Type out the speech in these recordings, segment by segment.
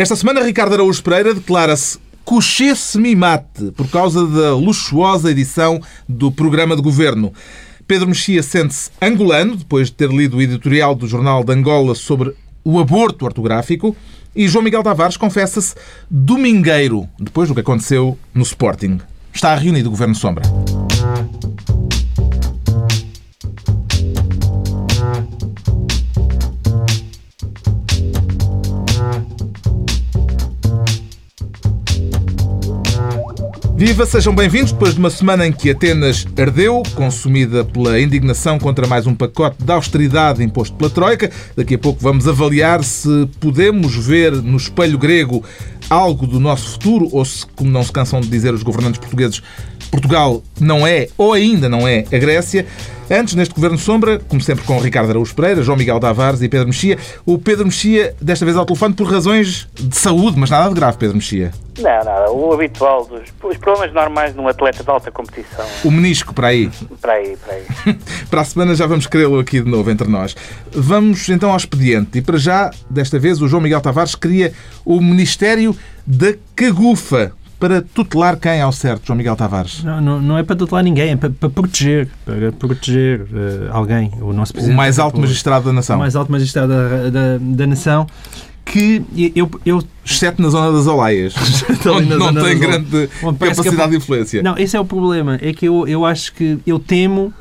Esta semana, Ricardo Araújo Pereira declara-se couché semi-mate por causa da luxuosa edição do programa de governo. Pedro Mexia sente-se angolano, depois de ter lido o editorial do Jornal de Angola sobre o aborto ortográfico. E João Miguel Tavares confessa-se domingueiro, depois do que aconteceu no Sporting. Está reunido o Governo Sombra. Viva, sejam bem-vindos depois de uma semana em que Atenas ardeu, consumida pela indignação contra mais um pacote de austeridade imposto pela Troika. Daqui a pouco vamos avaliar se podemos ver no espelho grego algo do nosso futuro ou se, como não se cansam de dizer os governantes portugueses, Portugal não é ou ainda não é a Grécia. Antes, neste Governo Sombra, como sempre com Ricardo Araújo Pereira, João Miguel Tavares e Pedro Mexia. O Pedro Mexia, desta vez ao telefone, por razões de saúde, mas nada de grave, Pedro Mexia. Não, nada. O habitual dos os problemas normais de um atleta de alta competição. O menisco, para aí. Para aí, para aí. para a semana já vamos querê-lo aqui de novo entre nós. Vamos então ao expediente. E para já, desta vez, o João Miguel Tavares cria o Ministério da Cagufa para tutelar quem ao certo, João Miguel Tavares? Não, não, não é para tutelar ninguém, é para, para proteger, para proteger uh, alguém, o nosso presidente. O mais alto magistrado da nação. O mais alto magistrado da, da, da nação que eu, eu exceto na zona das Olaias, onde não tem grande capacidade de influência. Não, esse é o problema. É que eu, eu acho que eu temo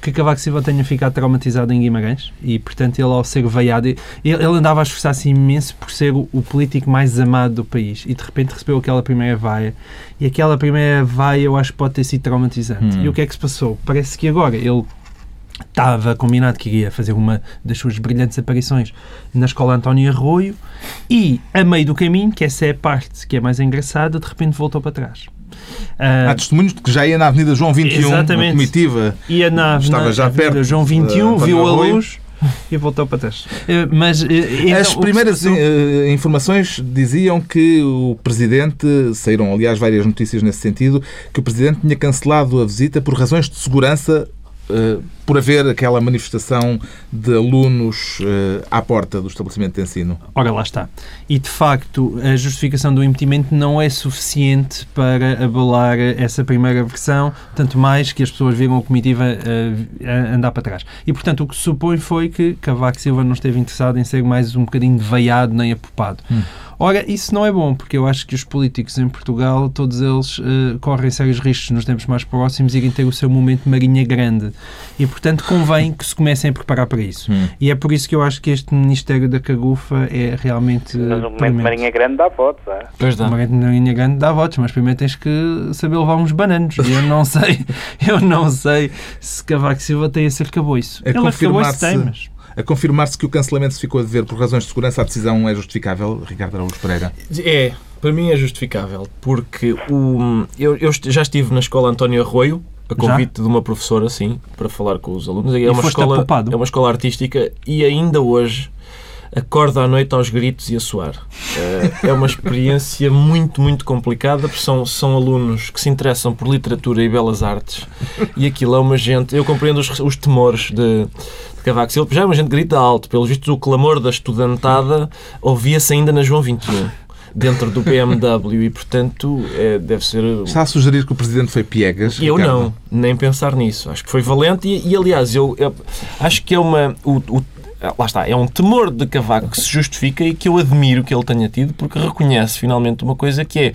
que Cavaco Silva tenha ficado traumatizado em Guimarães e, portanto, ele ao ser veiado, ele, ele andava a esforçar-se imenso por ser o, o, político mais amado do país e de repente recebeu aquela primeira vaia e aquela primeira vaia eu acho que pode ter sido traumatizante. Hum. E o que é que se passou? Parece que agora ele estava combinado que iria fazer uma das suas brilhantes aparições na escola António Arroio e, a meio do caminho, que essa é a parte que é mais engraçada, de repente voltou para trás. Uh, Há testemunhos de que já ia na Avenida João 21, exatamente. comitiva. Ia na, estava na já Avenida perto João 21, uh, viu a luz e voltou para trás. Uh, mas, então, As primeiras informações diziam que o Presidente, saíram aliás várias notícias nesse sentido, que o Presidente tinha cancelado a visita por razões de segurança eh, por haver aquela manifestação de alunos uh, à porta do estabelecimento de ensino? Ora, lá está. E, de facto, a justificação do impedimento não é suficiente para abalar essa primeira versão, tanto mais que as pessoas viram a comitiva uh, andar para trás. E, portanto, o que se supõe foi que Cavaco Silva não esteve interessado em ser mais um bocadinho veiado nem apopado. Hum. Ora, isso não é bom, porque eu acho que os políticos em Portugal, todos eles uh, correm sérios riscos nos tempos mais próximos e irem ter o seu momento de marinha grande. E, portanto, convém que se comecem a preparar para isso. Hum. E é por isso que eu acho que este Ministério da Cagufa é realmente. Mas o momento de marinha grande dá votos, é? Pois dá. O momento de marinha grande dá votos, mas primeiro tens que saber levar uns bananos. E eu não sei, eu não sei se Cavaco Silva tem a ser isso. É Ele acabou-se tem, mas a confirmar-se que o cancelamento se ficou a dever por razões de segurança, a decisão é justificável, Ricardo Araújo Pereira? É, para mim é justificável, porque o, eu, eu já estive na escola António Arroio, a convite já? de uma professora, sim, para falar com os alunos. É e uma, escola, é uma escola artística e ainda hoje acorda à noite aos gritos e a suar. Eh, é uma experiência muito, muito complicada, porque são, são alunos que se interessam por literatura e belas artes e aquilo é uma gente. Eu compreendo os, os temores de Cavaco Silva, já é uma gente grita alto. Pelos vistos, o clamor da estudantada ouvia-se ainda na João 21 dentro do BMW e, portanto, é, deve ser... Está a sugerir que o Presidente foi piegas? Eu Ricardo? não, nem pensar nisso. Acho que foi valente e, e aliás, eu, eu, acho que é uma... O, o, lá está, é um temor de Cavaco que se justifica e que eu admiro que ele tenha tido, porque reconhece finalmente uma coisa que é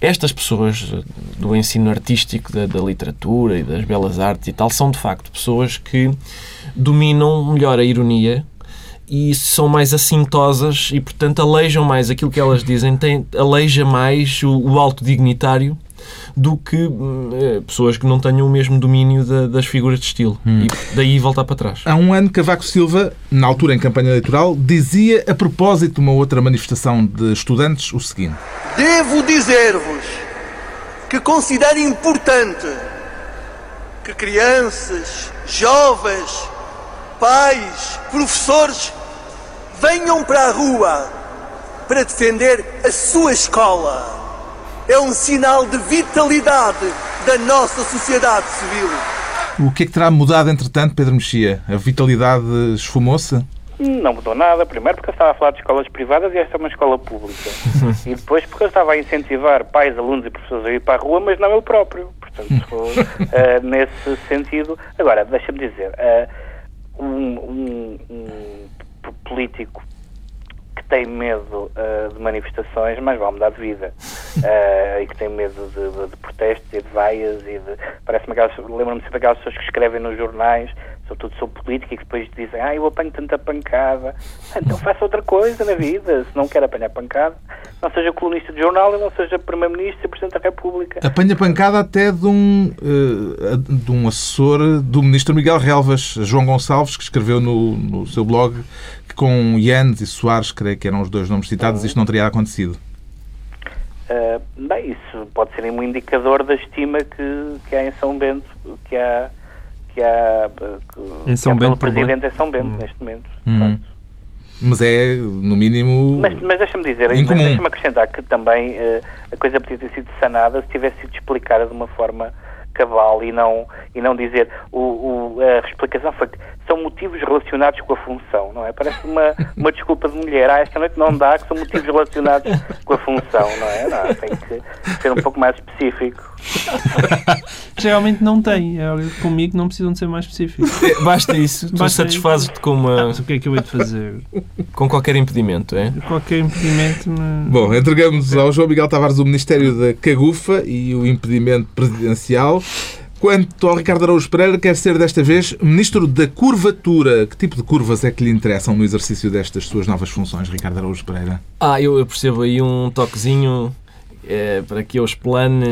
estas pessoas do ensino artístico, da, da, literatura e das belas artes e tal, são de facto pessoas que dominam melhor a ironia e são mais assintosas e, portanto, aleijam mais aquilo que elas dizem, tem, aleija mais o, o alto dignitário do que hum, é, pessoas que não tenham o mesmo domínio da, das figuras de estilo. Hum. E daí voltar para trás. Há um ano, Cavaco Silva, na altura em campanha eleitoral, dizia a propósito de uma outra manifestação de estudantes o seguinte: Devo dizer-vos que considero importante que crianças, jovens, pais, professores venham para a rua para defender a sua escola é um sinal de vitalidade da nossa sociedade civil. O que é que terá mudado, entretanto, Pedro Mexia? A vitalidade esfumou-se? Não mudou nada, primeiro porque eu estava a falar de escolas privadas e esta é uma escola pública. e depois porque eu estava a incentivar pais, alunos e professores a ir para a rua, mas não ele próprio. Portanto, uh, nesse sentido. Agora, deixa-me dizer, uh, um, um, um, político que tem medo uh, de manifestações, mas vai mudar de vida. e que tem medo de, de, de protestos e de vaias e de. Parece-me aquelas. Lembro-me sempre aquelas pessoas que escrevem nos jornais sobretudo sobre política, e que depois dizem, ah, eu apanho tanta pancada. Então faça outra coisa na vida, se não quer apanhar pancada. Não seja colunista de jornal e não seja Primeiro-Ministro e Presidente da República. Apanha pancada até de um, uh, de um assessor do Ministro Miguel Relvas, João Gonçalves, que escreveu no, no seu blog que com Yanes e Soares, creio que eram os dois nomes citados, uhum. isto não teria acontecido. Uh, bem, isso pode ser um indicador da estima que, que há em São Bento, que há que há, que, em São que há Bento, Presidente em São Bento, hum. neste momento. Hum. Mas é, no mínimo. Mas, mas deixa-me dizer, deixa-me acrescentar que também uh, a coisa podia ter sido sanada se tivesse sido explicada de uma forma cabal e não, e não dizer. O, o, a explicação foi que são motivos relacionados com a função, não é? Parece uma, uma desculpa de mulher. Ah, esta noite não dá, que são motivos relacionados com a função, não é? Não, tem que ser um pouco mais específico. Geralmente não tem. É, comigo não precisam de ser mais específicos. Basta isso. Tu satisfazes-te com uma. o que é que eu hei de fazer? Com qualquer impedimento, é? Qualquer impedimento. Mas... Bom, entregamos ao João Miguel Tavares o Ministério da Cagufa e o impedimento presidencial. Quanto ao Ricardo Araújo Pereira, quer ser desta vez Ministro da Curvatura. Que tipo de curvas é que lhe interessam no exercício destas suas novas funções, Ricardo Araújo Pereira? Ah, eu percebo aí um toquezinho é, para que eu explane,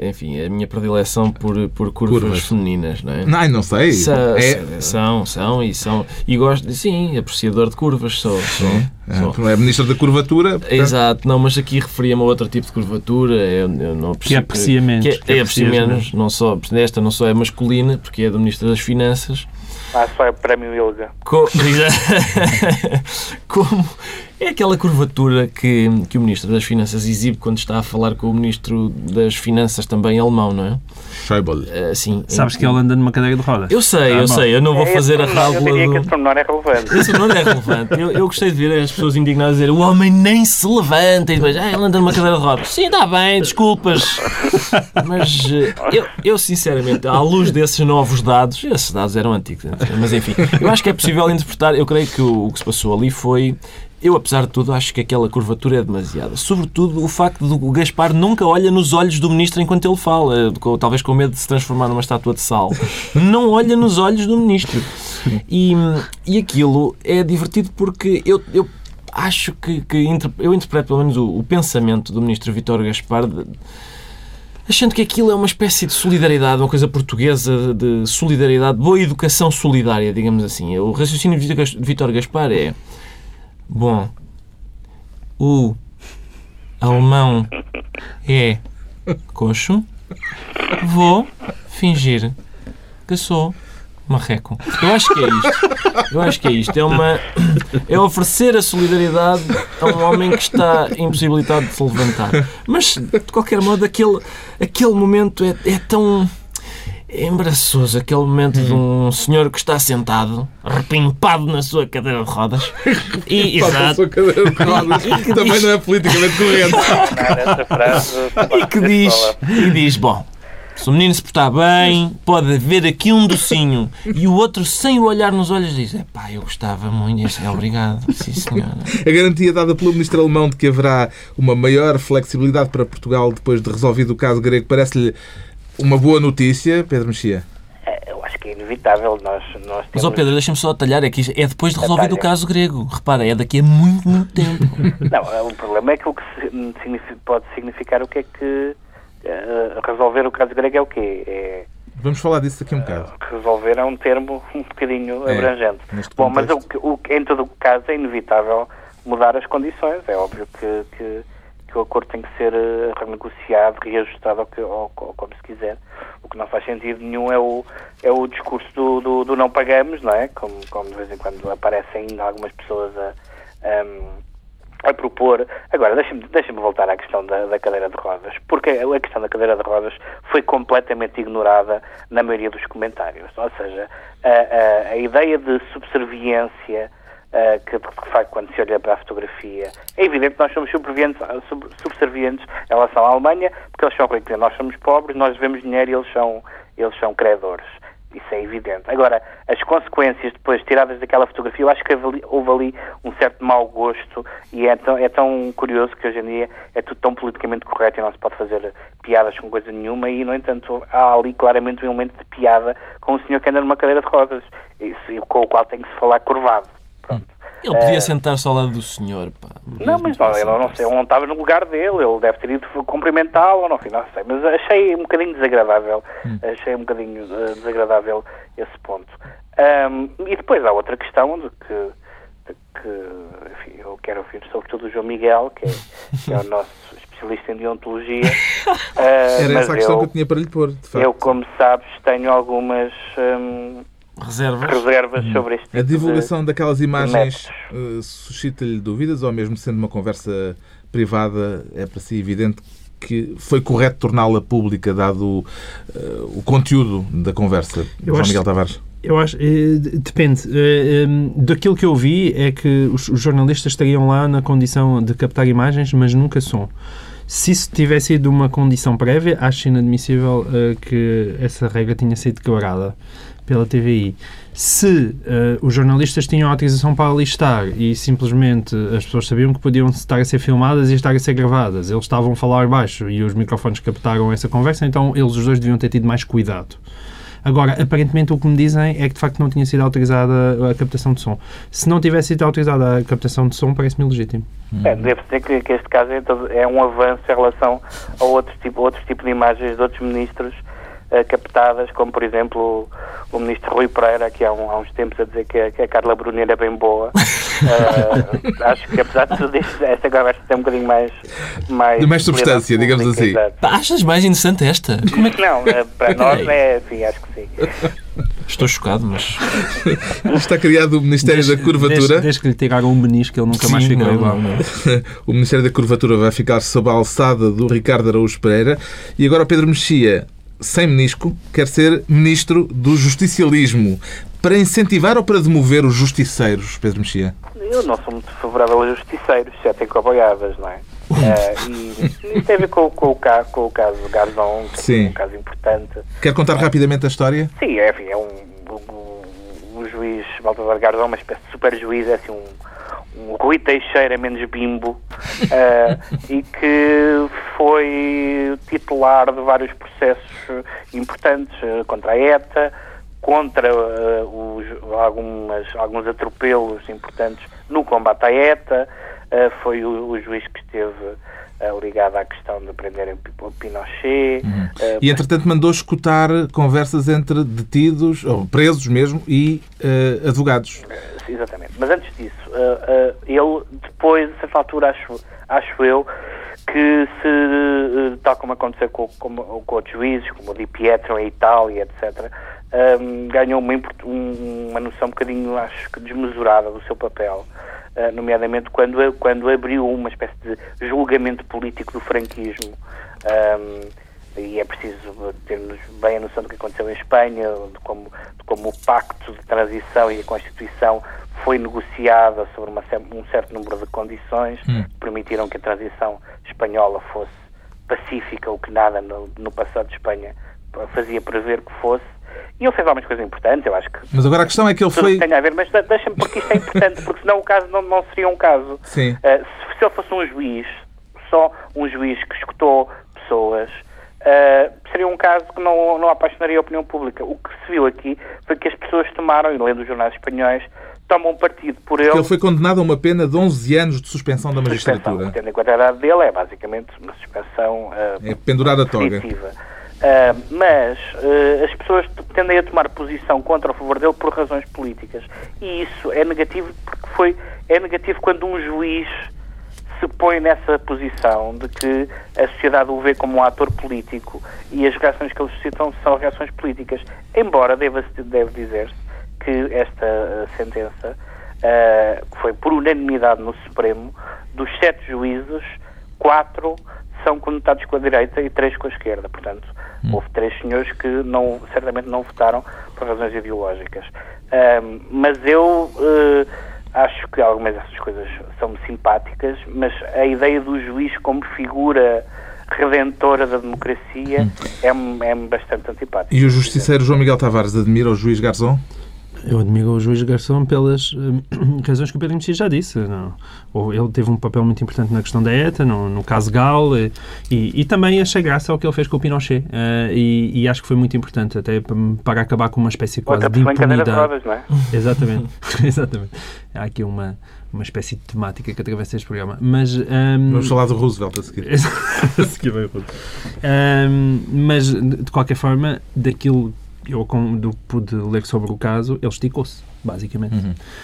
enfim, a minha predileção por, por curvas, curvas. femininas, não é? Não, não sei. Sa é... São, são e são. E gosto, sim, apreciador de curvas sou. sou, é. sou. É ministro da curvatura. Portanto... Exato, não, mas aqui referia-me a outro tipo de curvatura. Eu, eu não que aprecia menos. Que, é, é aprecia menos, não só, esta não só é masculina, porque é do Ministro das Finanças. Ah, só é prémio Ilga. Co Como é aquela curvatura que, que o Ministro das Finanças exibe quando está a falar com o Ministro das Finanças também alemão, não é? Schäuble. Uh, sim. Sabes que ele anda numa cadeira de rodas. Eu sei, eu sei. Eu não vou é fazer a rábula Eu diria do... que esse pormenor é relevante. Esse pormenor é relevante. Eu, eu gostei de ver as pessoas indignadas dizer o homem nem se levanta e depois, ah, ele anda numa cadeira de rodas. Sim, está bem, desculpas. Mas eh, eu, eu, sinceramente, à luz desses novos dados, esses dados eram antigos, mas enfim, eu acho que é possível interpretar. Eu creio que o, o que se passou ali foi eu, apesar de tudo, acho que aquela curvatura é demasiada. Sobretudo o facto de o Gaspar nunca olha nos olhos do ministro enquanto ele fala, talvez com medo de se transformar numa estátua de sal. Não olha nos olhos do ministro. E, e aquilo é divertido porque eu, eu acho que, que eu interpreto pelo menos o, o pensamento do ministro Vitor Gaspar. De, achando que aquilo é uma espécie de solidariedade, uma coisa portuguesa de solidariedade, boa educação solidária, digamos assim. O raciocínio de Vitor Gaspar é Bom, o alemão é coxo. Vou fingir que sou marreco. Eu acho que é isto. Eu acho que é isto. É, uma, é oferecer a solidariedade a um homem que está impossibilitado de se levantar. Mas, de qualquer modo, aquele, aquele momento é, é tão embaraçoso aquele momento de um senhor que está sentado, repimpado na sua cadeira de rodas. E, exato. cadeira de rodas. Que Também diz... não é politicamente correto. e que diz, e diz, bom, se o menino se portar bem, pode haver aqui um docinho. E o outro, sem o olhar nos olhos, diz: pá, eu gostava muito. Este é obrigado. Sim, senhora. A garantia dada pelo ministro alemão de que haverá uma maior flexibilidade para Portugal depois de resolvido o caso grego parece-lhe uma boa notícia, Pedro Mexia? É, eu acho que é inevitável. Nós, nós temos... Mas, ó Pedro, deixa-me só atalhar. É que é depois de resolver o caso grego. Repara, é daqui a muito, muito tempo. Não, é, o problema é que o que pode significar o que é que uh, resolver o caso grego é o quê? É, Vamos falar disso daqui a um bocado. Uh, resolver é um termo um bocadinho é, abrangente. Bom, mas o, o, em todo o caso é inevitável mudar as condições. É óbvio que, que que o acordo tem que ser uh, renegociado, reajustado, ou, ou, como se quiser. O que não faz sentido nenhum é o, é o discurso do, do, do não pagamos, não é? Como, como de vez em quando aparecem ainda algumas pessoas a, a, a propor. Agora, deixa-me deixa voltar à questão da, da, cadeira de rodas, porque a questão da cadeira de rodas foi completamente ignorada na maioria dos comentários. Ou seja, a, a, a ideia de subserviência Uh, que, de facto, quando se olha para a fotografia, é evidente que nós somos subservientes em relação à Alemanha, porque eles são ricos, nós somos pobres, nós devemos dinheiro e eles são, eles são credores. Isso é evidente. Agora, as consequências depois tiradas daquela fotografia, eu acho que houve ali um certo mau gosto e é tão, é tão curioso que hoje em dia é tudo tão politicamente correto e não se pode fazer piadas com coisa nenhuma e, no entanto, há ali claramente um elemento de piada com o senhor que anda numa cadeira de rodas, isso, com o qual tem que se falar curvado. Pronto. Ele podia é... sentar-se ao lado do senhor, pá. Não, mas não, ele não sei, ele não estava no lugar dele, ele deve ter ido cumprimentá-lo, não, não sei, mas achei um bocadinho desagradável, hum. achei um bocadinho uh, desagradável esse ponto. Um, e depois há outra questão de que, de que enfim, eu quero ouvir sobretudo o João Miguel, que é, que é o nosso especialista em deontologia. uh, Era essa a questão eu, que eu tinha para lhe pôr, de facto. Eu, como sabes, tenho algumas... Um, reservas, reservas hum. sobre este tipo A divulgação de, daquelas imagens uh, suscita-lhe dúvidas ou mesmo sendo uma conversa privada é para si evidente que foi correto torná-la pública dado uh, o conteúdo da conversa, eu João Miguel Tavares? Eu acho, eh, depende. Daquilo que eu vi é que os jornalistas estariam lá na condição de captar imagens, mas nunca som. Se isso tivesse sido uma condição prévia, acho inadmissível que essa regra tinha sido quebrada pela TVI. Se uh, os jornalistas tinham autorização para alistar e simplesmente as pessoas sabiam que podiam estar a ser filmadas e estar a ser gravadas, eles estavam a falar baixo e os microfones captaram essa conversa, então eles os dois deviam ter tido mais cuidado. Agora, aparentemente o que me dizem é que de facto não tinha sido autorizada a captação de som. Se não tivesse sido autorizada a captação de som, parece-me legítimo. É, devo dizer que, que este caso é, é, um avanço em relação a outros tipo, outros tipo de imagens de outros ministros uh, captadas, como por exemplo o, ministro Rui Pereira, que há, um, há, uns tempos a dizer que a, que a Carla Brunier é bem boa. Uh, acho que apesar de tudo isto, esta conversa tem um bocadinho mais. Mais, de mais substância, digamos assim. achas mais interessante esta? Como é que... Não, uh, para nós é. Sim, acho que sim. Estou chocado, mas. Está criado o Ministério desde, da Curvatura. Desde, desde, que lhe tiraram um menisco, ele nunca Sim, mais ficou igual. O Ministério da Curvatura vai ficar sob a alçada do Ricardo Araújo Pereira. E agora o Pedro Mexia sem menisco, quer ser ministro do justicialismo. Para incentivar ou para demover os justiceiros, Pedro Mexia? Eu não sou muito favorável aos justiceiros, já tenho cobaiadas, não é? uh, e isso tem a ver com, com, o, caso, com o caso Garzon, que Sim. é um caso importante. Quer contar rapidamente a história? Sim, é, enfim, é um, um, um juiz, Baltasar Garzon, uma espécie de super juiz, é assim um um Rui Teixeira menos bimbo uh, e que foi titular de vários processos importantes uh, contra a ETA, contra uh, os, algumas, alguns atropelos importantes no combate à ETA, foi o, o, juiz que esteve ligado à questão de prenderem o Pinochet. Uhum. e, entretanto, mandou escutar conversas entre detidos, ou presos mesmo, e advogados. Exatamente. Mas antes disso, uh, uh, ele depois, a certa altura, acho, acho eu, que se, uh, tal como aconteceu com, com, com outros juízes, como o Di Pietro em Itália, etc., um, ganhou uma, uma noção um bocadinho, acho que desmesurada do seu papel, uh, nomeadamente quando, quando abriu uma espécie de julgamento político do franquismo. Um, e é preciso termos bem a noção do que aconteceu em Espanha, de como, de como o pacto de transição e a Constituição foi negociada sobre uma, um certo número de condições hum. que permitiram que a transição espanhola fosse pacífica, o que nada no, no passado de Espanha fazia prever que fosse. E ele fez algumas coisas importantes, eu acho que. Mas agora a questão é que ele foi. Tem a ver, mas deixa-me, porque isto é importante, porque senão o caso não, não seria um caso. Sim. Uh, se, se ele fosse um juiz, só um juiz que escutou pessoas, Uh, seria um caso que não, não apaixonaria a opinião pública. O que se viu aqui foi que as pessoas tomaram, e lendo os jornais espanhóis, tomam partido por ele. Ele foi condenado a uma pena de 11 anos de suspensão da magistratura. Suspensão, tendo em conta a idade dele, é basicamente uma suspensão uh, é pendurada a toga. Uh, mas uh, as pessoas tendem a tomar posição contra ou a favor dele por razões políticas. E isso é negativo porque foi é negativo quando um juiz se põe nessa posição de que a sociedade o vê como um ator político e as reações que eles suscitam são reações políticas. Embora deva, deve dizer-se que esta uh, sentença uh, foi por unanimidade no Supremo, dos sete juízes, quatro são conotados com a direita e três com a esquerda. Portanto, hum. houve três senhores que não, certamente não votaram por razões ideológicas. Uh, mas eu acho que algumas dessas coisas são simpáticas, mas a ideia do juiz como figura redentora da democracia é-me é bastante antipática. E o justiceiro João Miguel Tavares admira o juiz Garzón? Eu admiro o juiz Garçom pelas eh, razões que o Pedro Mexia já disse. Não. Ou Ele teve um papel muito importante na questão da ETA, no, no caso Gal, eh, e, e também achei graça ao que ele fez com o Pinochet. eh, e, e acho que foi muito importante, até para, acabar com uma espécie quase Outra de impunidade. rodas, não é? Exatamente, exatamente. Há aqui uma, uma espécie de temática que atravessa este programa. Mas. ehm, Vamos falar do Roosevelt a seguir. A seguir vai o Ruth. Ahm, mas, de de qualquer forma, daquilo que eu com- do, pude ler sobre o caso, ele esticou-se, basicamente.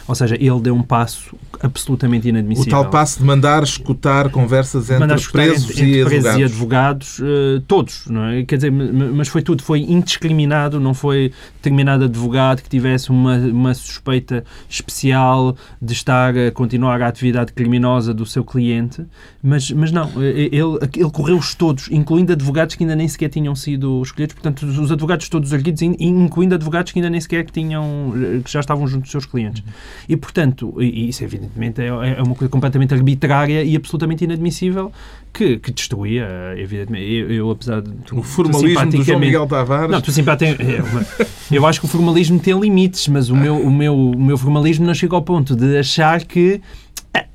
Ou seja, ele deu um passo absolutamente O inadmissível. tal passo de mandar escutar conversas entre Mandar escutar presos, entre, entre e, presos advogados. e advogados, eh, todos, não é? Quer dizer, mas foi tudo, foi indiscriminado, não foi determinado advogado que tivesse uma, uma suspeita especial de estar a continuar a atividade criminosa do seu cliente, mas, mas não, eh, ele, ele correu-os todos, incluindo advogados que ainda nem sequer tinham sido escolhidos, portanto, os os advogados todos erguidos, in- incluindo advogados que ainda nem sequer tinham, eh, que já estavam junto dos seus clientes. E, portanto, e isso evidentemente é, é uma coisa completamente arbitrária e absolutamente inadmissível que, que destruía, evidentemente. Eu, eu, apesar de. tu- O tu formalismo do João simpaticamente- Miguel Tavares. Não, tu simpático. é uma- Eu acho que o formalismo tem limites, mas o meu, o meu, o meu formalismo não chega ao ponto de achar que.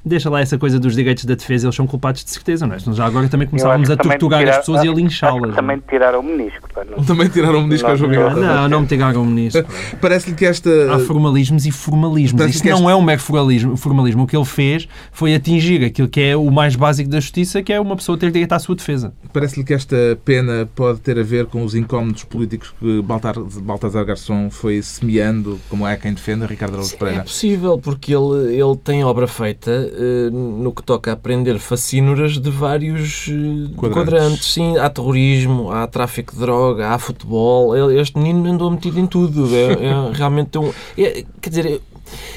Deixa lá essa coisa dos direitos da defesa, eles são culpados de certeza, não é? Senão já agora também começávamos a torturar tirar- as pessoas e a linchá-las. não é? Também tiraram o menisco. Não. Também tiraram o menisco ao João Miguel Não. Não, não me digam nisso. Parece-lhe que esta. Há formalismos e formalismos. Que não é um mero formalismo. formalismo. O que ele fez foi atingir aquilo que é o mais básico da justiça, que é uma pessoa ter direito à sua defesa. Parece-lhe que esta pena pode ter a ver com os incómodos políticos que Baltar, Baltazar Garçom foi semeando, como é quem defende, Ricardo Araújo É Pereira. possível, porque ele, ele tem obra feita no que toca a prender facínoras de vários eh, Quadrantes. quadrantes. Sim, há terrorismo, há tráfico de droga, há futebol. Este menino andou metido em tudo. É, é realmente um. é- quer dizer,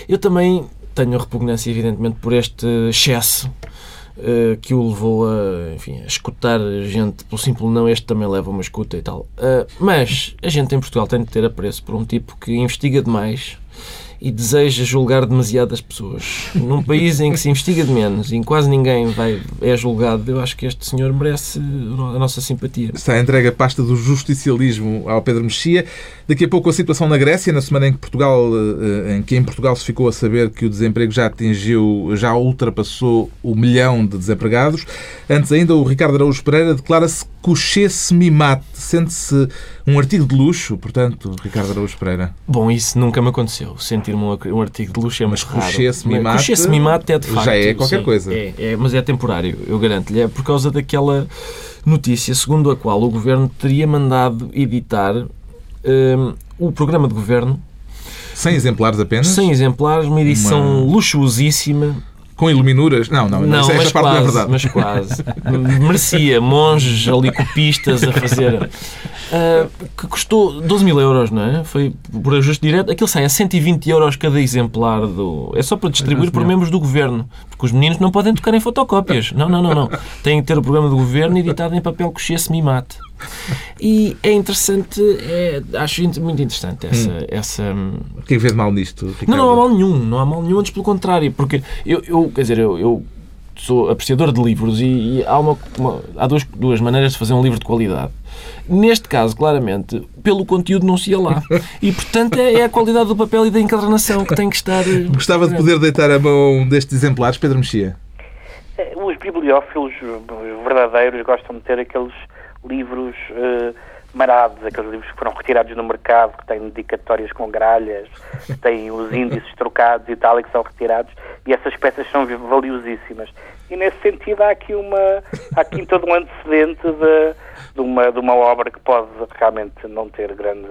eu, também tenho repugnância, evidentemente, por este excesso. eh, que o levou a, enfim, a escutar gente pelo simples não, este também leva uma escuta e tal. Eh, mas a gente em Portugal tem de ter apreço por um tipo que investiga demais e deseja julgar demasiadas pessoas. Num país em que se investiga de menos e em quase ninguém vai, é julgado, eu acho que este senhor merece a nossa simpatia. Está entregue a pasta do justicialismo ao Pedro Mexia. Daqui a pouco a situação na Grécia, na semana em que Portugal, eh, em que em Portugal se ficou a saber que o desemprego já atingiu, já ultrapassou o milhão de desempregados. Antes ainda, o Ricardo Araújo Pereira declara-se couché semi-mate. Sente-se um artigo de luxo, portanto, Ricardo Araújo Pereira. Bom, isso nunca me aconteceu. Sentir-me um, um artigo de luxo é muito raro. couché semi-mate Couché semi-mate é de já facto. é qualquer sim, coisa. É, é, mas é temporário, eu garanto-lhe. É por causa daquela notícia segundo a qual o Governo teria mandado editar hum, o programa de Governo 100 exemplares apenas? 100 exemplares, uma edição Uma- luxuosíssima Com iluminuras? Não, não, Não, mas não é quase, verdade. mas quase. Merecia monges ali copistas a fazer. Ah, que custou 12 mil euros, não é? Foi por ajuste direto. Aquilo sai a 120 euros cada exemplar. do É só para distribuir por membros do governo. Porque os meninos não podem tocar em fotocópias. Não, não, não. não. Têm que ter o programa do governo editado em papel cochê semi-mate. E é interessante, é, acho muito interessante essa. essa O que é que vê de mal nisto, Ricardo? não, não há mal nenhum, não há mal nenhum, antes pelo contrário, porque eu, eu quer dizer, eu, eu sou apreciador de livros e, e há, uma, uma- há duas, duas maneiras de fazer um livro de qualidade. Neste caso, claramente, pelo conteúdo não se ia lá. E, portanto, é, é a qualidade do papel e da encadernação que tem que estar... eh, Gostava de poder deitar a mão destes exemplares, Pedro Mexia. Eh, Os bibliófilos os verdadeiros gostam de ter aqueles livros eh, marados, aqueles livros que foram retirados no mercado, que têm dedicatórias com gralhas, que têm os índices trocados e tal, e que são retirados, e essas peças são valiosíssimas. E nesse sentido há aqui, uma, há aqui todo um antecedente de, de, uma, de uma obra que pode realmente não ter grande,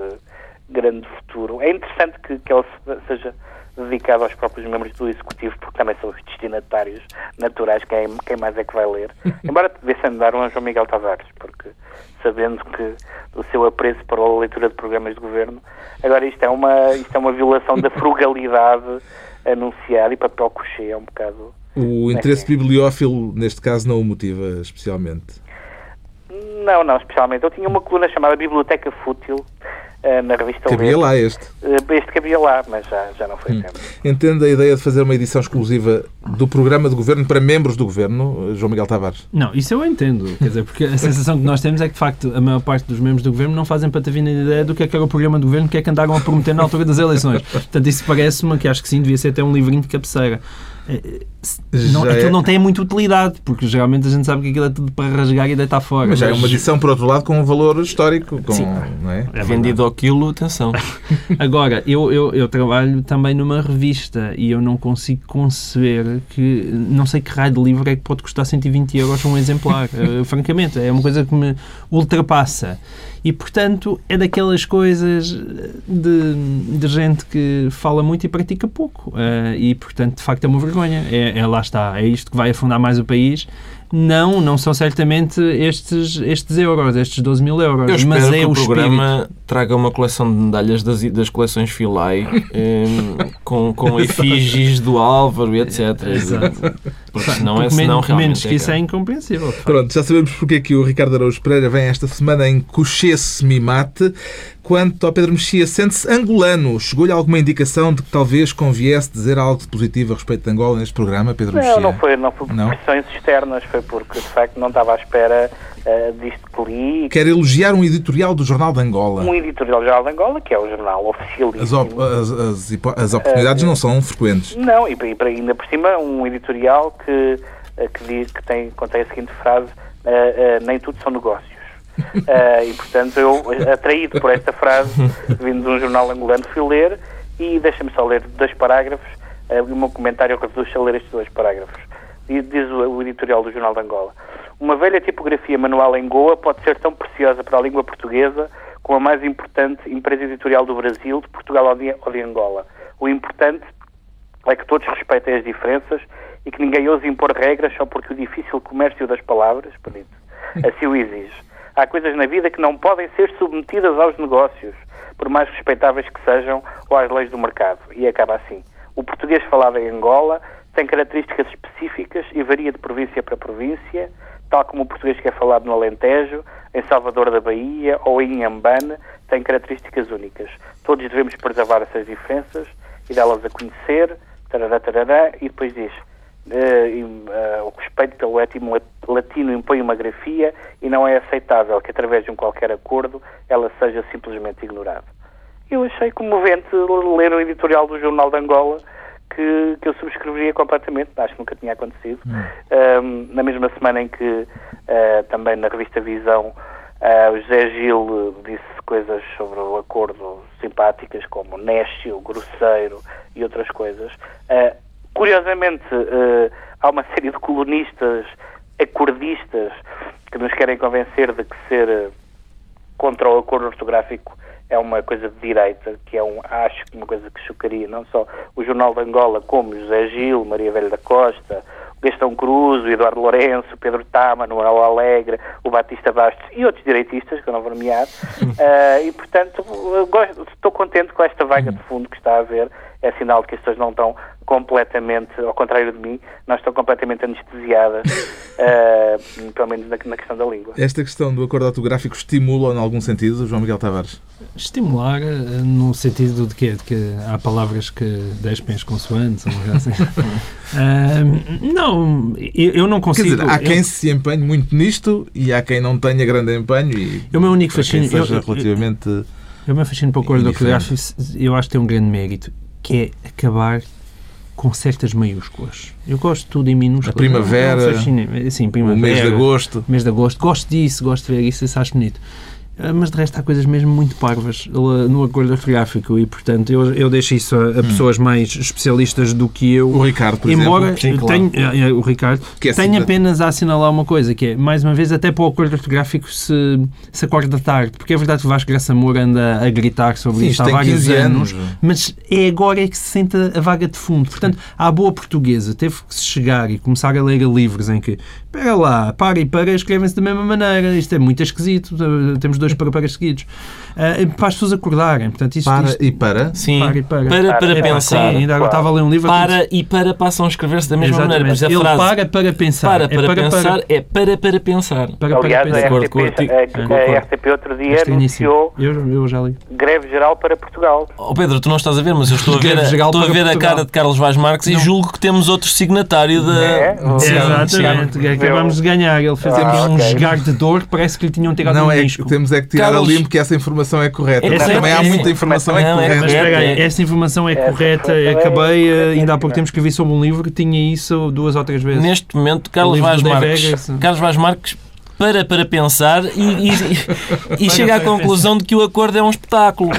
grande futuro. É interessante que, que ela se- seja dedicada aos próprios membros do Executivo, porque também são os destinatários naturais, quem, quem mais é que vai ler. Embora devessem dar um a João Miguel Tavares, porque sabendo que do seu apreço para a leitura de programas de governo, agora isto é uma, isto é uma violação da frugalidade anunciada e papel cochê é um bocado... O interesse bibliófilo, neste caso, não o motiva especialmente. Não, não, especialmente. Eu tinha uma coluna chamada Biblioteca Fútil, na revista Cabia lá este. Eh, Este cabia lá, mas já, já não foi tempo. Entende a ideia de fazer uma edição exclusiva do programa de governo para membros do governo, João Miguel Tavares? Não, isso eu entendo. Quer dizer, porque a sensação que nós temos é que, de facto, a maior parte dos membros do governo não fazem patavina de ideia do que é que era o programa do governo, que é que andaram a prometer na altura das eleições. Portanto, isso parece-me que acho que sim, devia ser até um livrinho de cabeceira. É, Não, aquilo é- não tem muita utilidade, porque geralmente a gente sabe que aquilo é tudo para rasgar e deitar fora. Mas já é uma edição, por outro lado, com um valor histórico. Com, Sim. não é? É. Vendido ao quilo, atenção. Agora, eu, eu, eu trabalho também numa revista e eu não consigo conceber que. Não sei que raio de livro é que pode custar 120 euros um exemplar. Eh, francamente, é uma coisa que me ultrapassa. E, portanto, é daquelas coisas de, de gente que fala muito e pratica pouco. Eh, e, portanto, de facto, é uma vergonha. É, é lá está. É isto que vai afundar mais o país. Não, não são certamente estes, estes euros, estes 12 mil euros. Eu espero mas é que o o espírito. programa traga uma coleção de medalhas das, das coleções Filai em, com, com efígies do Álvaro e etc. Exato. Porque senão, é, senão menos, realmente menos que isso é incompreensível. Pronto, já sabemos porque é que o Ricardo Araújo Pereira vem esta semana em Cochesse Mimate. Quanto ao Pedro Mexia, sente-se angolano. Chegou-lhe alguma indicação de que talvez conviesse dizer algo de positivo a respeito de Angola neste programa, Pedro Mexia? Não, não foi, não foi Não? pressões externas, foi porque de facto não estava à espera eh, disto que li. Quer elogiar um editorial do Jornal de Angola. Um editorial geral de Angola, que é o jornal oficialíssimo. As, op- as- as as oportunidades não são frequentes. Não, e, e para ainda por cima um editorial que, eh, que, diz, que tem, contém a seguinte frase, eh, nem tudo são negócios. E portanto eu, atraído por esta frase, vindo de um jornal angolano, fui ler e deixa-me só ler dois parágrafos, eh, o meu comentário reduz-se a ler estes dois parágrafos. Diz, o, editorial do Jornal de Angola. Uma velha tipografia manual em Goa pode ser tão preciosa para a língua portuguesa como a mais importante empresa editorial do Brasil, de Portugal ou de, ou de Angola. O importante é que todos respeitem as diferenças e que ninguém ouse impor regras só porque o difícil comércio das palavras, permite, assim o exige. Há coisas na vida que não podem ser submetidas aos negócios, por mais respeitáveis que sejam, ou às leis do mercado. E acaba assim. O português falado em Angola tem características específicas e varia de província para província, tal como o português que é falado no Alentejo, em Salvador da Bahia ou em Inhambane, tem características únicas. Todos devemos preservar essas diferenças e dá-las a conhecer, tarará, tarará, e depois diz e, eh, o respeito pelo étimo lat- latino impõe uma grafia e não é aceitável que através de um qualquer acordo ela seja simplesmente ignorada. Eu achei comovente ler o editorial do Jornal de Angola que, que eu subscreveria completamente, acho que nunca tinha acontecido. Ahm, na mesma semana em que ah, também na revista Visão ah, o José Gil eh, disse coisas sobre o acordo simpáticas como Néscio, grosseiro e outras coisas. Ah, curiosamente, ah, há uma série de colunistas acordistas que nos querem convencer de que ser contra o acordo ortográfico é uma coisa de direita, que é um, acho que uma coisa que chocaria não só o Jornal de Angola, como José Gil, Maria Velha da Costa, o Gastão Cruz, o Eduardo Lourenço, o Pedro Tama, o Manuel Alegre, o Batista Bastos e outros direitistas, que eu não vou nomear. Ah, e, portanto, gosto- estou contente com esta vaga de fundo que está a haver. É sinal de que as pessoas não estão completamente, ao contrário de mim, não estão completamente anestesiadas, ah, pelo menos na, na questão da língua. Esta questão do acordo ortográfico estimula, em algum sentido, João Miguel Tavares? Estimular eh, no sentido de quê? De que há palavras que despem as consoantes, ou assim. Ah, não, eu, eu não Quer consigo. dizer, há eu- quem se empenhe muito nisto e há quem não tenha grande empenho e O meu único fascínio- seja eu- eu- relativamente... Eu me fascino para o acordo ortográfico, eu acho que tem um grande mérito, que é acabar com certas maiúsculas. Eu gosto de tudo em minúsculas. A primavera, É um fascínio. Sim, o primavera. mês de agosto. mês de agosto. Gosto disso, gosto de ver isso, isso acho bonito. Ah, Mas de resto há coisas mesmo muito parvas lá no acordo ortográfico e, portanto, eu, eu deixo isso a, a pessoas mais especialistas do que eu. O Ricardo, por Embora exemplo. Claro. tenha, eh, eh, o Ricardo Que é tenha apenas a assinalar uma coisa, que é, mais uma vez, até para o acordo ortográfico se, se acorda tarde, porque é verdade que o Vasco Graça Moura anda a gritar sobre Sim, isto há vários 15 anos, anos. mas é agora é que se sente a vaga de fundo. Portanto, à boa portuguesa, teve que se chegar e começar a ler livros em que, espera lá, para e para, escrevem-se da mesma maneira, isto é muito esquisito, temos dois para para seguidos. Uh, para as pessoas acordarem. Portanto, isto, Para isto, e para. Sim, Para e para. para, para Para, pensar. Sim, ainda agora estava a ler um livro. Para e para passam a escrever-se da mesma maneira. Mas a Ele frase para para pensar. para, É para, pensar é para, para pensar. Para, para Aliás, pensar. a RTP, RTP outro dia Este início. anunciou Eu, eu já li. greve geral para Portugal. Oh Pedro, tu não estás a ver, mas eu estou a ver, a, estou a, para ver a cara de Carlos Vaz Marques e julgo que temos outro signatário da. É? Sim, Exatamente. sim. Acabamos de ganhar. Ele fez Ah, aqui um jogar de dor que parece que lhe tinham tirado Não, um é disco. temos é que tirar Carlos- a limpo que essa informação é correta. É Porque correto, também há é. muita informação Não, é incorreta. Mas espera aí, É. essa informação é Essa correta. informação é Acabei, eh, corretíssima. ainda há pouco tempo escrevi sobre um livro que tinha isso duas ou três vezes. Neste momento, Carlos Vaz Marques. Carlos Vaz Marques para para pensar e, e, e chega à conclusão de que o acordo é um espetáculo.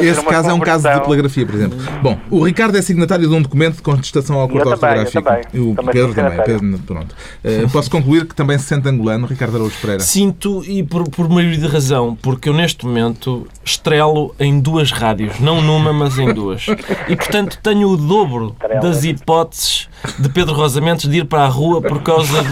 Esse caso é um caso de telegrafia, por exemplo. Bom, o Ricardo é signatário de um documento de contestação ao acordo ortográfico. também. E o Também Pedro também. Pedro, pronto. Eh, posso concluir que também se sente angolano, Ricardo Araújo Pereira. Sinto, e por, por maioria de razão, porque eu neste momento estrelo em duas rádios, não numa, mas em duas. E portanto tenho o dobro das hipóteses de Pedro Rosa Mendes de ir para a rua por causa de,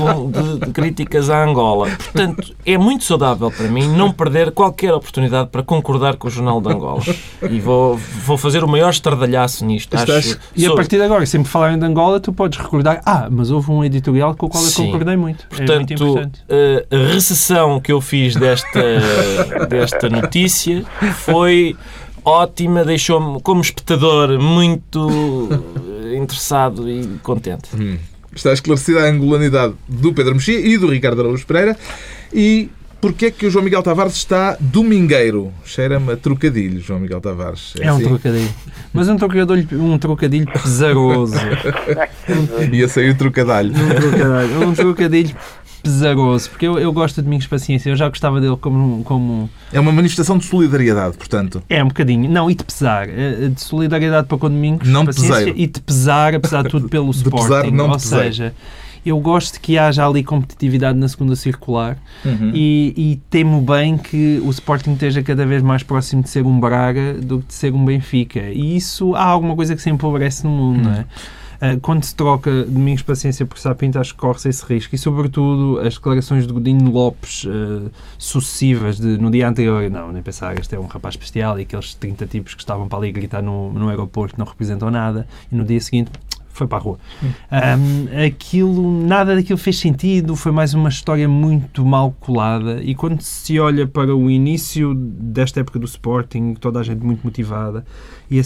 de- de críticas à Angola. Portanto, é muito saudável para mim não perder qualquer oportunidade para concordar com o Jornal de Angola. E vou, vou fazer o maior estardalhaço nisto. Estás- Acho, E a partir de agora, sempre que falarem de Angola, tu podes recordar, ah, mas houve um editorial com o qual eu Sim. concordei muito. é muito Portanto, a- a recessão que eu fiz desta, desta notícia foi ótima, deixou-me como espectador muito interessado e contente. Está esclarecida a angolanidade do Pedro Mexia e do Ricardo Araújo Pereira. E porquê é que o João Miguel Tavares está domingueiro? Cheira-me a trocadilho, João Miguel Tavares. É um assim? trocadilho. Mas um trocadilho, um trocadilho pesaroso. Ia sair o trocadalho. Um trocadilho, um trocadilho pesaroso. Porque eu, eu gosto de Domingos Paciência. Eu já gostava dele como, como... É uma manifestação de solidariedade, portanto. É, um bocadinho. Não, e de pesar. Eh, De solidariedade para com o Domingos Não Paciência peseiro. e de pesar, apesar de tudo, pelo De Sporting. pesar, não Ou peseiro. seja, eu gosto de que haja ali competitividade na segunda circular Uhum. e, e temo bem que o Sporting esteja cada vez mais próximo de ser um Braga do que de ser um Benfica. E isso há alguma coisa que se empobrece no mundo, não é? Ah, Quando se troca Domingos Paciência por Sapinto, acho que corre-se esse risco. E, sobretudo, as declarações de Godinho Lopes ah, sucessivas de, no dia anterior. Não, nem pensar, este é um rapaz especial e aqueles 30 tipos que estavam para ali gritar no, no aeroporto não representam nada. E no dia seguinte foi para a rua. Ahm, aquilo, nada daquilo fez sentido, foi mais uma história muito mal colada. E quando se olha para o início desta época do Sporting, toda a gente muito motivada, e a,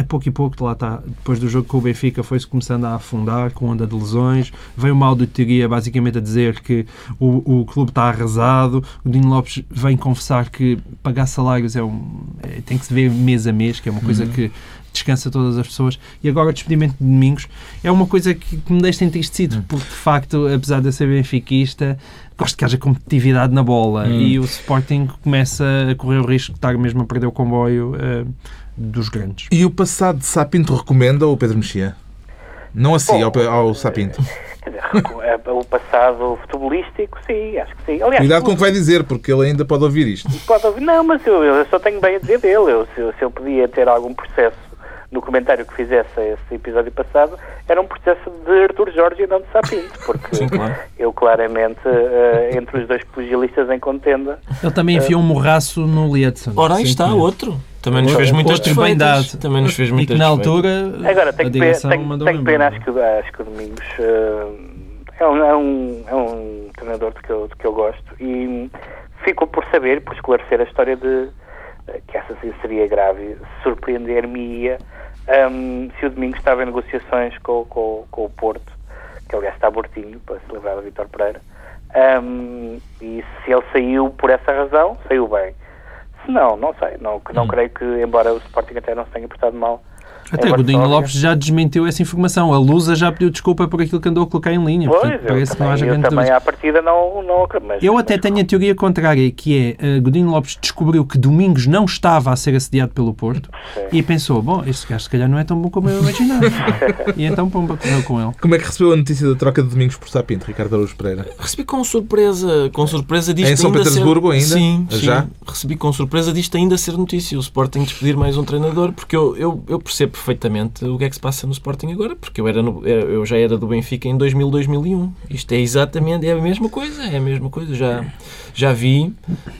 a- pouco e pouco, lá está, depois do jogo com o Benfica, foi-se começando a afundar com onda de lesões. Veio uma auditoria basicamente a dizer que o, o clube está arrasado. O Dino Lopes vem confessar que pagar salários é um, é- tem que se ver mês a mês, que é uma coisa que descansa todas as pessoas. E agora o despedimento de domingos é uma coisa que, que me deixa entristecido, porque de facto, apesar de eu ser benfiquista, gosto que haja competitividade na bola e o Sporting começa a correr o risco de estar mesmo a perder o comboio eh, dos grandes. E o passado de Sapinto recomenda ou Pedro Mexia? Não assim, ao, ao Sapinto. É, o passado futebolístico, sim, acho que sim. Aliás, Cuidado com o que vai dizer, porque ele ainda pode ouvir isto. Pode ouvir. Não, mas eu, eu só tenho bem a dizer dele. Eu, se, se eu podia ter algum processo no comentário que fizesse a esse episódio passado, era um processo de Artur Jorge e não de Sapinto, porque Sim, claro. eu claramente, eh, entre os dois pugilistas em contenda, Ele também enfiou um morraço no Lietzen. Ora, aí está outro. Também nos fez muitas bem desfeitas. dado. Também nos fez E muitas que na altura Agora, a tenho, pe direção tenho, mandou tenho pena, embora. acho que, acho que o Domingos eh, é, um, é, um, é um treinador de que, eu, de que eu gosto e fico por saber, por esclarecer a história de eh, que essa seria grave, surpreender-me-ia ehm, se o Domingos estava em negociações com, com, com o Porto, que aliás está mortinho, para se livrar do Vitor Pereira, ehm, e se ele saiu por essa razão, saiu bem. Se não, não sei, não, não Hum. creio que, embora o Sporting até não se tenha portado mal, Até em o Godinho Lopes já desmentiu essa informação. A Lusa já pediu desculpa por aquilo que andou a colocar em linha. Pois, eu parece que não também, haja grande também dúvida. à partida não, não mas- Eu até mas- tenho a teoria contrária, que é uh, Godinho Lopes descobriu que Domingos não estava a ser assediado pelo Porto Sim. e pensou, bom, este gajo se calhar não é tão bom como eu imaginava. e então pomba correu com ele. Como é que recebeu a notícia da troca de Domingos por Sapinto, Ricardo Araújo Pereira? Recebi com surpresa, com surpresa disto Em São ainda Petersburgo ser... ainda? Sim, Já? sim. Recebi com surpresa disto ainda ser notícia. O Sporting despedir mais um treinador, porque eu, eu, eu percebo perfeitamente o que é que se passa no Sporting agora, porque eu, era no- eu já era do Benfica em 2000, 2001. Isto é exatamente é a mesma coisa, é a mesma coisa. Já, já vi,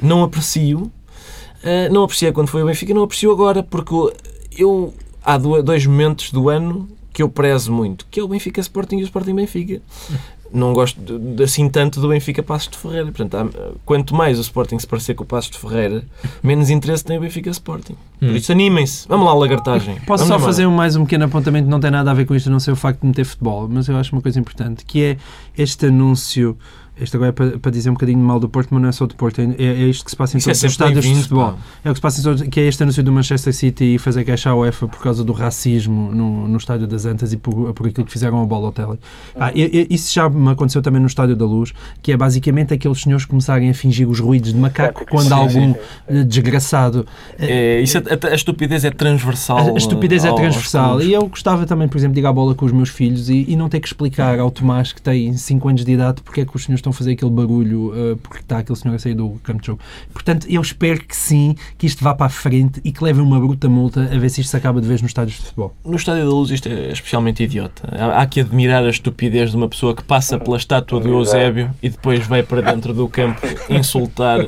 não aprecio, eh, não apreciei quando foi o Benfica, não aprecio agora, porque eu há do- dois momentos do ano que eu prezo muito, que é o Benfica Sporting e o Sporting Benfica. Não gosto de- assim tanto do Benfica Passos de Ferreira. Portanto, há- quanto mais o Sporting se parecer com o Passos de Ferreira, menos interesse tem o Benfica Sporting. Por isso animem-se. Vamos lá, lagartagem. Posso Vamos só fazer um- mais um pequeno apontamento, não tem nada a ver com isto, a não ser o facto de meter futebol, mas eu acho uma coisa importante, que é este anúncio, este agora é para, para dizer um bocadinho mal do Porto, mas não é só do Porto, é, é isto que se passa em é todos os estádios de futebol. pá. É o que se passa em todos, que é este anúncio do Manchester City e fazer queixa à UEFA por causa do racismo no, no estádio das Antas e por, por aquilo que fizeram ao Balotelli. Ah, e- e- isso já me aconteceu também no Estádio da Luz, que é basicamente aqueles senhores começarem a fingir os ruídos de macaco quando sim, algum sim, desgraçado É, isso é- a, a estupidez é transversal. a, a estupidez é transversal. E eu gostava também, por exemplo, de ir à bola com os meus filhos e, e não ter que explicar ao Tomás, que tem 5 anos de idade, porque é que os senhores estão a fazer aquele barulho, uh, porque está aquele senhor a sair do campo de jogo. Portanto, eu espero que sim, que isto vá para a frente e que leve uma bruta multa a ver se isto se acaba de vez nos estádios de futebol. No Estádio da Luz isto é especialmente idiota. Há, há que admirar a estupidez de uma pessoa que passa pela estátua do Eusébio e depois vai para dentro do campo insultar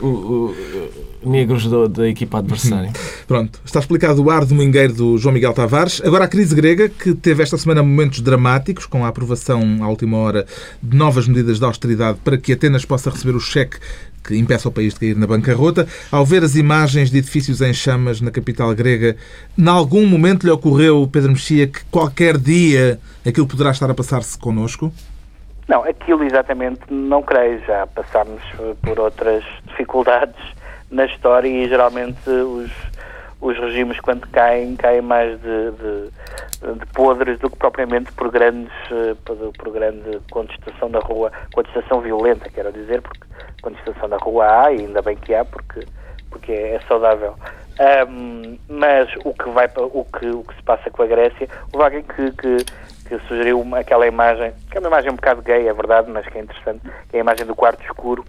o- o- o- negros do- da equipa adversária. Pronto, está explicado o ar domingueiro do João Miguel Tavares. Agora a crise grega, que teve esta semana momentos dramáticos, com a aprovação à última hora de novas medidas de austeridade para que Atenas possa receber o cheque que impeça o país de cair na bancarrota. Ao ver as imagens de edifícios em chamas na capital grega, em algum momento lhe ocorreu, Pedro Mexia, que qualquer dia aquilo poderá estar a passar-se connosco? Não, aquilo exatamente não creio. Já passámos eh, por outras dificuldades na história e geralmente os, os regimes quando caem, caem mais de, de, de podres do que propriamente por grandes eh, por, grande contestação da rua, contestação violenta, quero dizer, porque contestação da rua há e ainda bem que há, porque, porque é, é saudável. Ahm, mas o que, vai, o, que, o que se passa com a Grécia, houve alguém que, que, que sugeriu uma- aquela imagem, que é uma imagem um bocado gay, é verdade, mas que é interessante, que é a imagem do quarto escuro,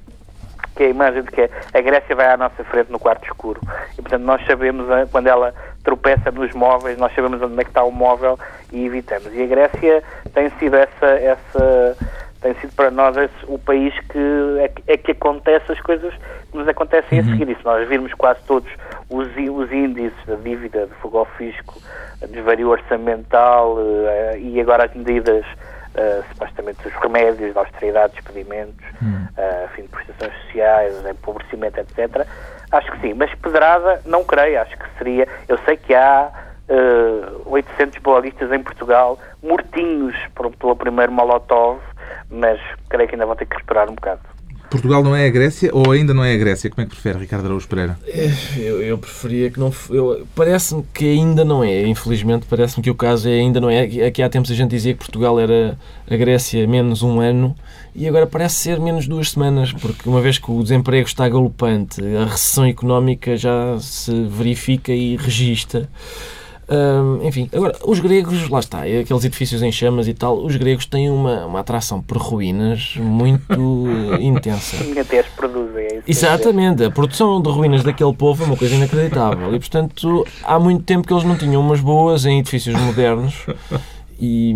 que é a imagem de que a Grécia vai à nossa frente no quarto escuro. E, portanto, nós sabemos, eh, quando ela tropeça nos móveis, nós sabemos onde é que está o móvel e evitamos. E a Grécia tem sido essa... essa tem sido para nós esse, o país que é, que- é que acontece as coisas que nos acontecem a seguir. E se nós virmos quase todos os, os índices da dívida, de fogo ao fisco, desvario orçamental eh, e agora as medidas Uh, supostamente os remédios de austeridade, despedimentos, uh, fim de prestações sociais, empobrecimento, etc. Acho que sim, mas pedrada não creio, acho que seria. Eu sei que há uh, 800 bloguistas em Portugal mortinhos por, pelo primeiro Molotov, mas creio que ainda vão ter que esperar um bocado. Portugal não é a Grécia ou ainda não é a Grécia? Como é que prefere, Ricardo Araújo Pereira? Eu, eu preferia que não. Parece-me que ainda não é. Infelizmente, parece-me que o caso é ainda não é. Aqui há tempos a gente dizia que Portugal era a Grécia menos um ano e agora parece ser menos duas semanas, porque uma vez que o desemprego está galopante, a recessão económica já se verifica e registra. Hum, enfim, agora, os gregos, lá está, é aqueles edifícios em chamas e tal, os gregos têm uma, uma atração por ruínas muito intensa. E até as produzem, é. Exatamente, a produção de ruínas daquele povo é uma coisa inacreditável e, portanto, há muito tempo que eles não tinham umas boas em edifícios modernos e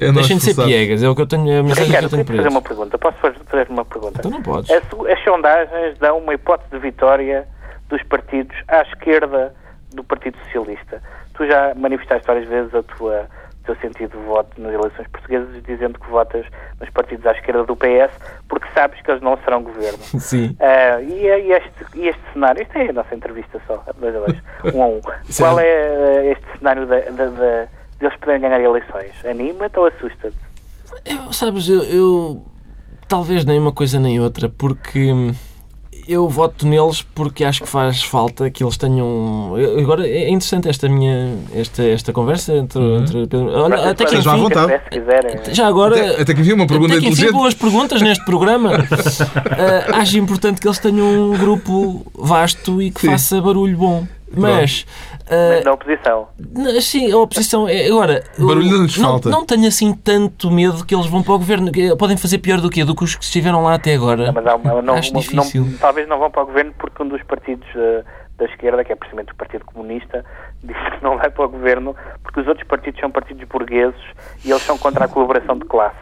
É deixem de ser piegas, é o que eu tenho, a mensagem que eu Ricardo, tenho para fazer uma pergunta. Posso fazer- fazer uma pergunta? Então não podes. As, as sondagens dão uma hipótese de vitória dos partidos à esquerda do Partido Socialista. Tu já manifestaste várias vezes a tua, o teu sentido de voto nas eleições portuguesas, dizendo que votas nos partidos à esquerda do PS, porque sabes que eles não serão governo. Sim. Ah, e, e este, e este cenário, isto é a nossa entrevista só, dois a dois, um a um. Sim. Qual é eh, este cenário da, da, da- de eles poderem ganhar eleições? Anima-te ou assusta-te? Eu, sabes, eu, eu talvez nem uma coisa nem outra, porque hum, eu voto neles porque acho que faz falta que eles tenham. Agora é interessante esta minha esta, esta conversa entre, entre Pedro. Olha, até que Esteja à enfim, vontade. Se quiserem. já agora. Até, até que havia uma pergunta Até que enfim, boas perguntas neste programa. Ah, acho importante que eles tenham um grupo vasto e que Sim. faça barulho bom. Mas, ah, Mas na oposição. sim, a oposição é. Agora, Barulho não lhes falta. Não tenho assim tanto medo que eles vão para o governo. que Podem fazer pior do que Do que os que estiveram lá até agora. Mas há uma- não- Acho não- difícil. não- talvez não vão para o governo porque um dos partidos eh, da esquerda, que é precisamente o Partido Comunista, disse que não vai para o governo porque os outros partidos são partidos burgueses e eles são contra a colaboração de classe.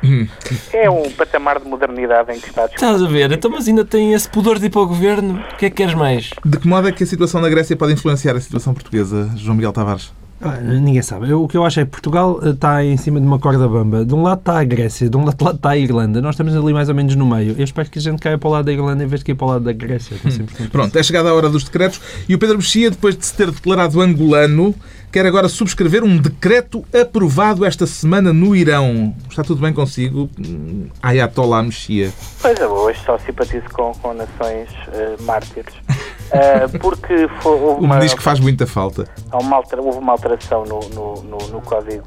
É um patamar de modernidade em que está a discutir. Estás a ver? Então, mas ainda tem esse pudor de ir para o governo. O que é que queres mais? De que modo é que a situação na Grécia pode influenciar a situação portuguesa, João Miguel Tavares? Ah, ninguém sabe. Eu- o que eu acho é que Portugal eh, está em cima de uma corda bamba. De um lado está a Grécia, de um lado está a Irlanda. Nós estamos ali mais ou menos no meio. Eu espero que a gente caia para o lado da Irlanda em vez de cair para o lado da Grécia. Contra Pronto, é chegada a hora dos decretos e o Pedro Mexia, depois de se ter declarado angolano, quer agora subscrever um decreto aprovado esta semana no Irão. Está tudo bem consigo? Hum, Ayatollah Mexia. Pois é, hoje só simpatizo com, com nações eh, mártires. Eh, porque foi, houve O uma, diz que faz muita falta. uma houve uma alteração no, no, no, no Código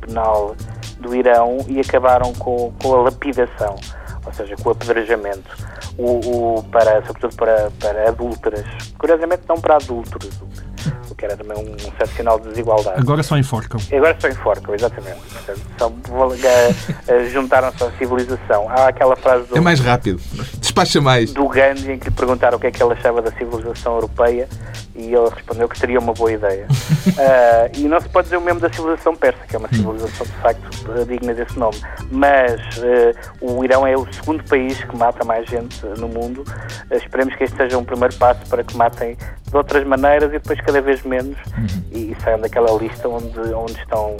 Penal do Irão e acabaram com, com a lapidação, ou seja, com o apedrejamento, o, o- para, sobretudo para, para adúlteras. Curiosamente, não para adúlteros, o que- era também um, certo sinal de desigualdade. Agora só enforcam. Agora só enforcam, exatamente. Juntaram-se à civilização. Há aquela frase do, É mais rápido. Despacha mais. do Gandhi em que lhe perguntaram o que é que ele achava da civilização europeia e ele respondeu que seria uma boa ideia. Ah, e não se pode dizer o mesmo da civilização persa, que é uma civilização de facto digna desse nome. Mas eh, o Irão é o segundo país que mata mais gente no mundo. Eh, esperemos que este seja um primeiro passo para que matem de outras maneiras e depois cada vez menos e, e saiam daquela lista onde, onde estão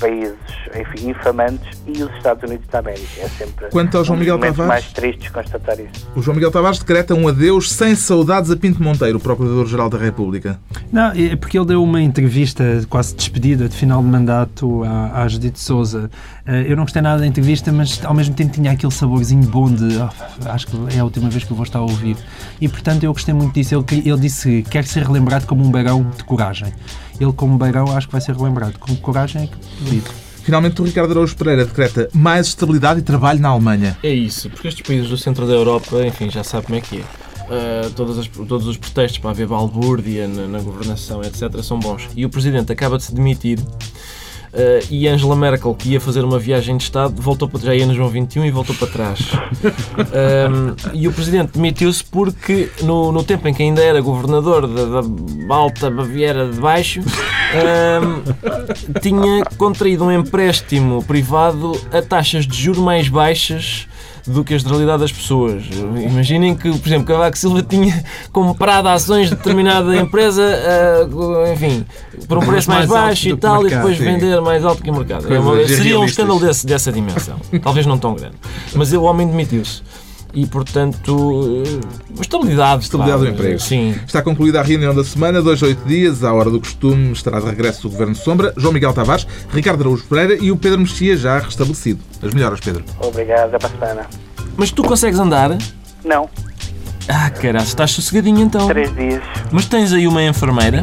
países enfim, infamantes e os Estados Unidos da América. É sempre Quanto ao João um Miguel Tavares? mais tristes constatar isso. O João Miguel Tavares decreta um adeus sem saudades a Pinto Monteiro, o Procurador-Geral da República. Não, é porque ele deu uma entrevista quase despedida de final de mandato à, à Judite Souza. Eh, Eu não gostei nada da entrevista, mas ao mesmo tempo tinha aquele saborzinho bom de "Ah, acho que é a última vez que eu vou estar a ouvir. E portanto eu gostei muito disso. Ele, ele disse que quer ser relembrado como um beirão de coragem. Ele, como beirão, acho que vai ser relembrado. Com coragem é que lido. Finalmente, o Ricardo Araújo Pereira decreta mais estabilidade e trabalho na Alemanha. É isso, porque estes países do centro da Europa, enfim, já sabe como é que é. Uh, todas as- todos os protestos para haver balbúrdia na, na governação, etc., são bons. E o presidente acaba de se demitir. Uh, e Angela Merkel, que ia fazer uma viagem de Estado, voltou para, já ia no João 21 e voltou para trás. Um, e o presidente demitiu-se porque, no, no tempo em que ainda era governador da, da Alta Baviera de Baixo, um, tinha contraído um empréstimo privado a taxas de juros mais baixas do que a generalidade das pessoas. Imaginem que, por exemplo, Cavaco Silva tinha comprado ações de determinada empresa, ah, enfim, por um preço mais, mais baixo e tal, o e depois mercado, sim. vender mais alto que o mercado. É uma- seria um escândalo desse- dessa dimensão. Talvez não tão grande. Mas o homem demitiu-se. E, portanto, eh, estabilidade. Estabilidade pá, do emprego. Sim. Está concluída a reunião da semana, dois a oito dias, à hora do costume, estará de regresso o Governo de Sombra, João Miguel Tavares, Ricardo Araújo Pereira e o Pedro Mexia já restabelecido. As melhoras, Pedro. Obrigado, até para a semana. Mas tu consegues andar? Não, Ah, caralho, estás sossegadinho então. três dias. Mas tens aí uma enfermeira?